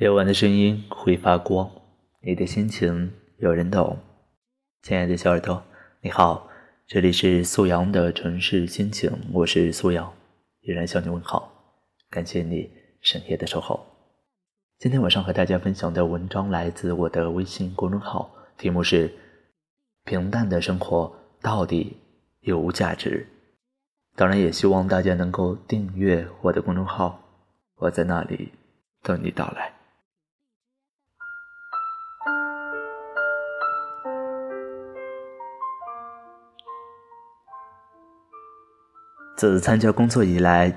夜晚的声音会发光，你的心情有人懂。亲爱的小耳朵，你好，这里是素阳的城市心情，我是素阳，依然向你问好，感谢你深夜的守候。今天晚上和大家分享的文章来自我的微信公众号，题目是《平淡的生活到底有无价值》。当然，也希望大家能够订阅我的公众号，我在那里等你到来。自参加工作以来，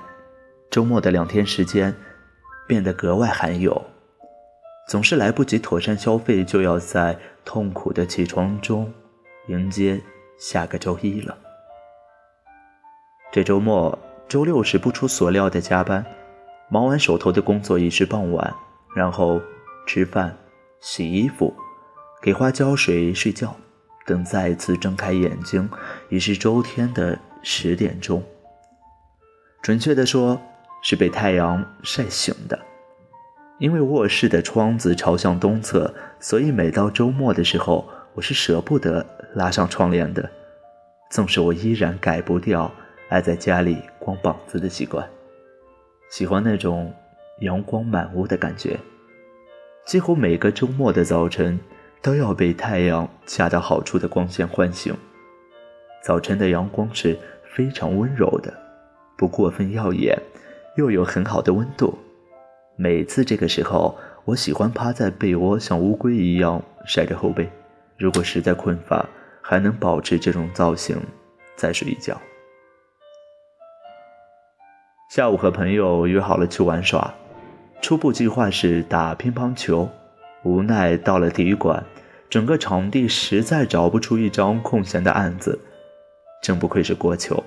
周末的两天时间变得格外罕有，总是来不及妥善消费，就要在痛苦的起床中迎接下个周一了。这周末，周六是不出所料的加班，忙完手头的工作已是傍晚，然后吃饭、洗衣服、给花浇水、睡觉，等再次睁开眼睛，已是周天的十点钟。准确的说，是被太阳晒醒的。因为卧室的窗子朝向东侧，所以每到周末的时候，我是舍不得拉上窗帘的。纵使我依然改不掉爱在家里光膀子的习惯，喜欢那种阳光满屋的感觉。几乎每个周末的早晨，都要被太阳恰到好处的光线唤醒。早晨的阳光是非常温柔的。不过分耀眼，又有很好的温度。每次这个时候，我喜欢趴在被窝，像乌龟一样晒着后背。如果实在困乏，还能保持这种造型，再睡一觉。下午和朋友约好了去玩耍，初步计划是打乒乓球。无奈到了体育馆，整个场地实在找不出一张空闲的案子。真不愧是国球。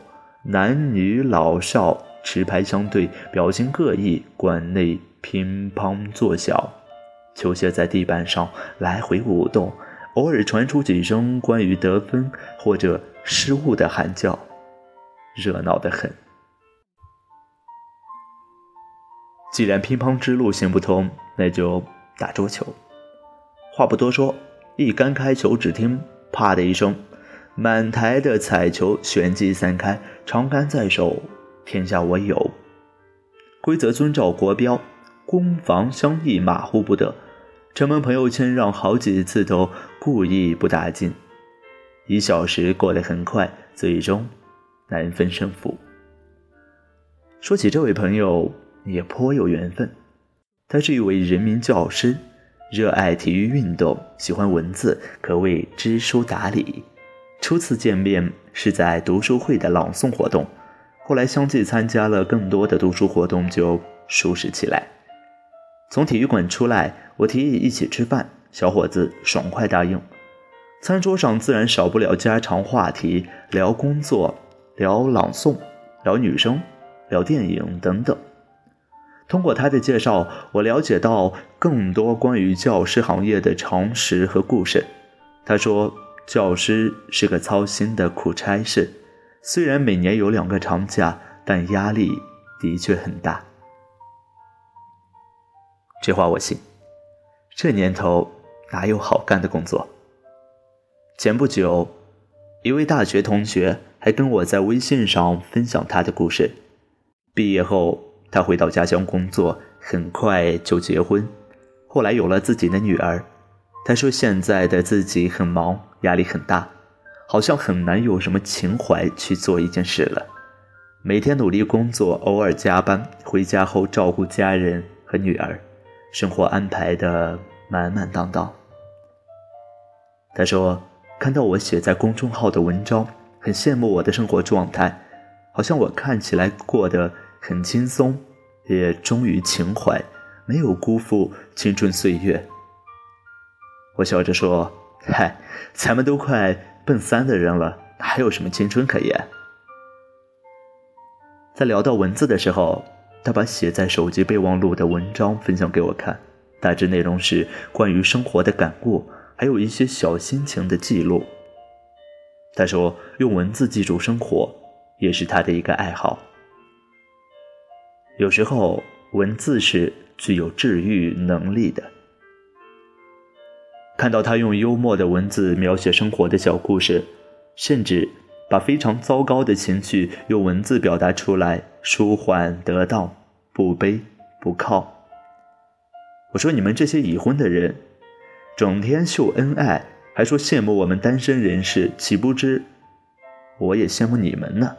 男女老少持牌相对，表情各异。馆内乒乓作响，球鞋在地板上来回舞动，偶尔传出几声关于得分或者失误的喊叫，热闹得很。既然乒乓之路行不通，那就打桌球。话不多说，一杆开球，只听“啪”的一声。满台的彩球旋即散开，长杆在手，天下我有。规则遵照国标，攻防相依，马虎不得。城门朋友谦让，好几次都故意不打进。一小时过得很快，最终难分胜负。说起这位朋友，也颇有缘分。他是一位人民教师，热爱体育运动，喜欢文字，可谓知书达理。初次见面是在读书会的朗诵活动，后来相继参加了更多的读书活动，就熟识起来。从体育馆出来，我提议一起吃饭，小伙子爽快答应。餐桌上自然少不了家常话题，聊工作，聊朗诵，聊女生，聊电影等等。通过他的介绍，我了解到更多关于教师行业的常识和故事。他说。教师是个操心的苦差事，虽然每年有两个长假，但压力的确很大。这话我信。这年头哪有好干的工作？前不久，一位大学同学还跟我在微信上分享他的故事。毕业后，他回到家乡工作，很快就结婚，后来有了自己的女儿。他说：“现在的自己很忙，压力很大，好像很难有什么情怀去做一件事了。每天努力工作，偶尔加班，回家后照顾家人和女儿，生活安排的满满当当。”他说：“看到我写在公众号的文章，很羡慕我的生活状态，好像我看起来过得很轻松，也忠于情怀，没有辜负青春岁月。”我笑着说：“嗨，咱们都快奔三的人了，哪有什么青春可言？”在聊到文字的时候，他把写在手机备忘录的文章分享给我看，大致内容是关于生活的感悟，还有一些小心情的记录。他说：“用文字记住生活，也是他的一个爱好。有时候，文字是具有治愈能力的。看到他用幽默的文字描写生活的小故事，甚至把非常糟糕的情绪用文字表达出来，舒缓得当，不卑不亢。我说你们这些已婚的人，整天秀恩爱，还说羡慕我们单身人士，岂不知我也羡慕你们呢？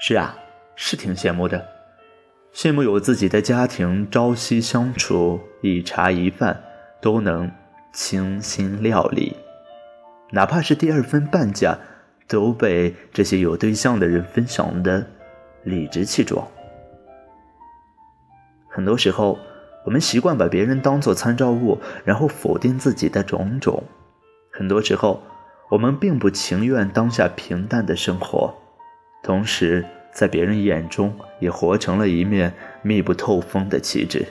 是啊，是挺羡慕的。羡慕有自己的家庭，朝夕相处，一茶一饭都能倾心料理，哪怕是第二份半价，都被这些有对象的人分享的理直气壮。很多时候，我们习惯把别人当做参照物，然后否定自己的种种。很多时候，我们并不情愿当下平淡的生活，同时。在别人眼中，也活成了一面密不透风的旗帜。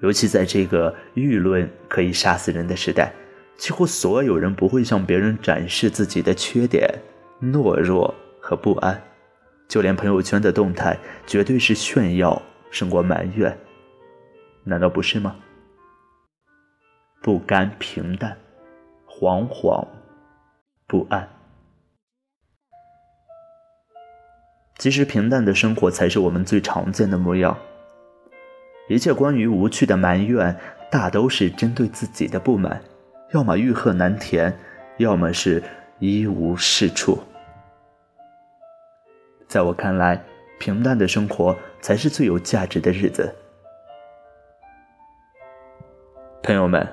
尤其在这个舆论可以杀死人的时代，几乎所有人不会向别人展示自己的缺点、懦弱和不安，就连朋友圈的动态，绝对是炫耀胜过埋怨，难道不是吗？不甘平淡，惶惶不安。其实平淡的生活才是我们最常见的模样。一切关于无趣的埋怨，大都是针对自己的不满，要么欲壑难填，要么是一无是处。在我看来，平淡的生活才是最有价值的日子。朋友们，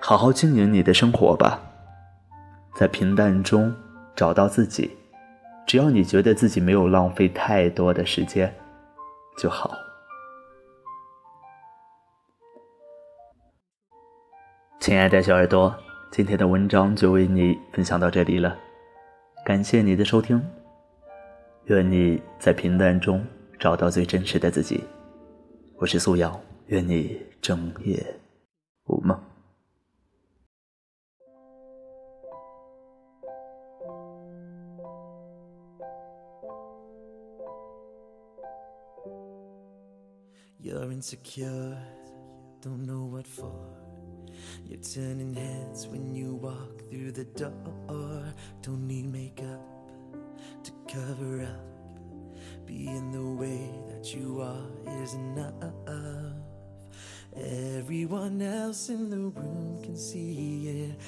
好好经营你的生活吧，在平淡中找到自己。只要你觉得自己没有浪费太多的时间，就好。亲爱的小耳朵，今天的文章就为你分享到这里了，感谢你的收听。愿你在平淡中找到最真实的自己。我是素瑶，愿你整夜无梦。Insecure, don't know what for. You're turning heads when you walk through the door. Don't need makeup to cover up. Being the way that you are is enough. Everyone else in the room can see it,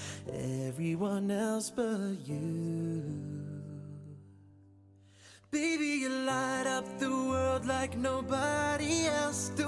everyone else but you. Baby, you light up the world like nobody else. Way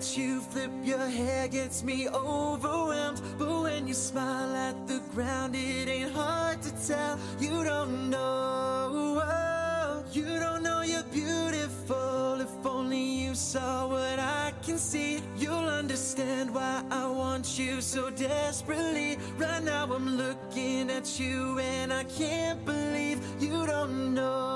you flip your hair gets me overwhelmed. But when you smile at the ground, it ain't hard to tell. You don't know, oh, you don't know you're beautiful. If only you saw what I can see, you'll understand why I want you so desperately. Right now, I'm looking at you and I can't believe you don't know.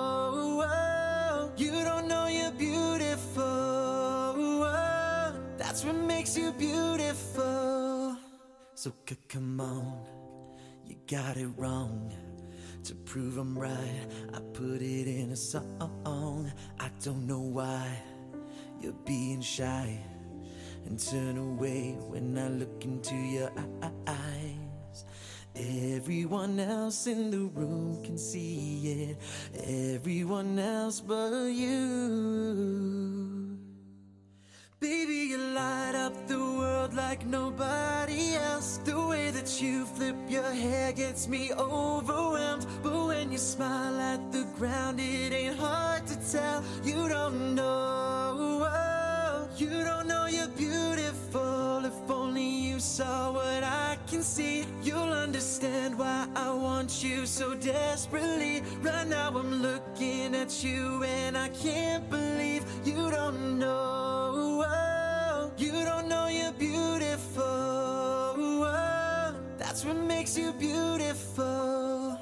Beautiful. So come on, you got it wrong. To prove I'm right, I put it in a song. I don't know why you're being shy and turn away when I look into your eyes. Everyone else in the room can see it. Everyone else but you. Baby, you light up the world like nobody else. The way that you flip your hair gets me overwhelmed. But when you smile at the ground, it ain't hard to tell. You don't know. Oh, you don't know you're beautiful. If only you saw what I can see you'll understand why I want you so desperately. Right now I'm looking at you and I can't believe you don't know. Makes you beautiful.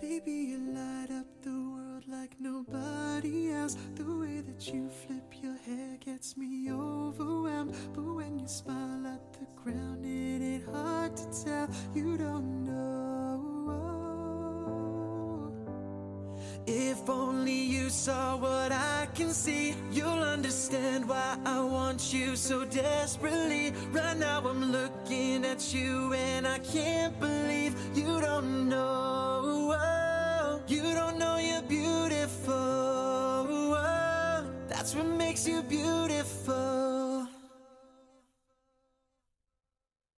Baby, you light up the world like nobody else. The way that you flip your hair gets me overwhelmed. But when you smile at the ground, it ain't hard to tell you don't know. If only you saw what I can see, you'll understand why I want you so desperately. Right now, I'm looking at you, and I can't believe you don't know. You don't know you're beautiful. That's what makes you beautiful.